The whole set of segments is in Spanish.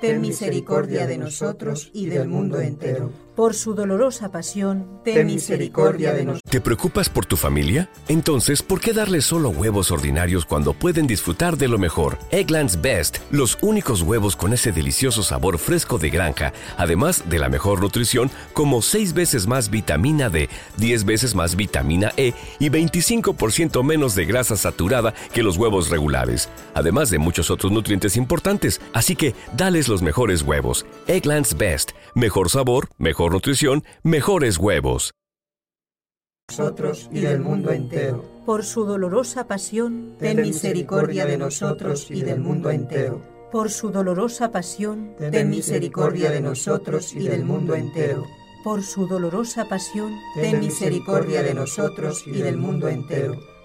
ten misericordia de nosotros y del mundo entero por su dolorosa pasión, ten misericordia de nosotros. ¿Te preocupas por tu familia? Entonces, ¿por qué darles solo huevos ordinarios cuando pueden disfrutar de lo mejor? Eggland's Best, los únicos huevos con ese delicioso sabor fresco de granja, además de la mejor nutrición, como 6 veces más vitamina D, 10 veces más vitamina E y 25% menos de grasa saturada que los huevos regulares, además de muchos otros nutrientes importantes. Así que, dales los mejores huevos. Eggland's Best, mejor sabor, mejor nutrición, mejores huevos. Nosotros y del mundo entero. Por su dolorosa pasión, ten misericordia de nosotros y del mundo entero. Por su dolorosa pasión, ten misericordia de nosotros y del mundo entero. Por su dolorosa pasión, ten misericordia de nosotros y del mundo entero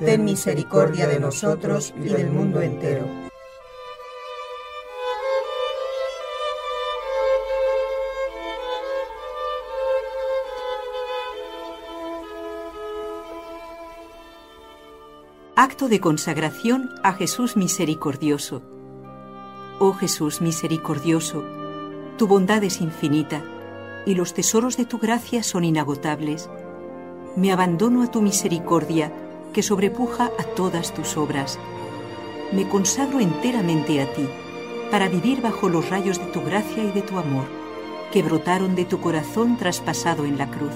ten misericordia de nosotros y del mundo entero. Acto de consagración a Jesús misericordioso. Oh Jesús misericordioso, tu bondad es infinita y los tesoros de tu gracia son inagotables. Me abandono a tu misericordia que sobrepuja a todas tus obras. Me consagro enteramente a ti, para vivir bajo los rayos de tu gracia y de tu amor, que brotaron de tu corazón traspasado en la cruz.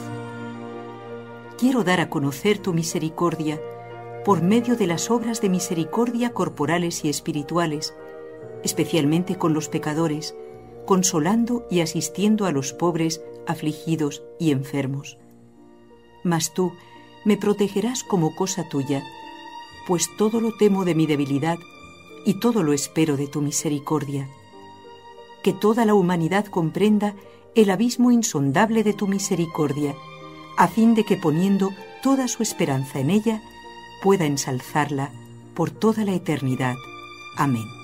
Quiero dar a conocer tu misericordia por medio de las obras de misericordia corporales y espirituales, especialmente con los pecadores, consolando y asistiendo a los pobres, afligidos y enfermos. Mas tú me protegerás como cosa tuya, pues todo lo temo de mi debilidad y todo lo espero de tu misericordia. Que toda la humanidad comprenda el abismo insondable de tu misericordia, a fin de que poniendo toda su esperanza en ella, pueda ensalzarla por toda la eternidad. Amén.